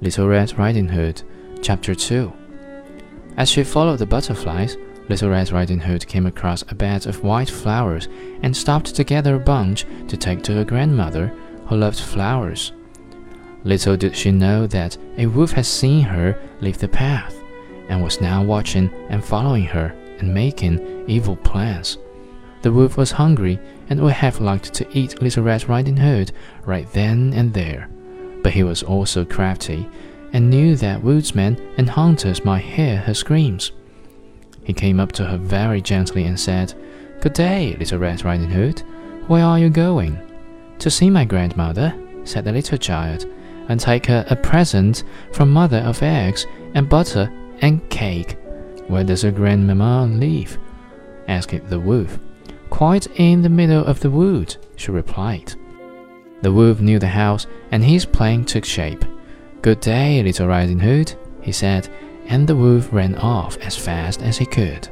Little Red Riding Hood, Chapter 2 As she followed the butterflies, Little Red Riding Hood came across a bed of white flowers and stopped to gather a bunch to take to her grandmother, who loved flowers. Little did she know that a wolf had seen her leave the path and was now watching and following her and making evil plans. The wolf was hungry and would have liked to eat Little Red Riding Hood right then and there but he was also crafty and knew that woodsmen and hunters might hear her screams. He came up to her very gently and said, Good day, little Red Riding Hood. Where are you going? To see my grandmother, said the little child, and take her a present from mother of eggs and butter and cake. Where does your grandmamma live? asked the wolf. Quite in the middle of the wood, she replied. The wolf knew the house, and his plan took shape. Good day, little Riding Hood, he said, and the wolf ran off as fast as he could.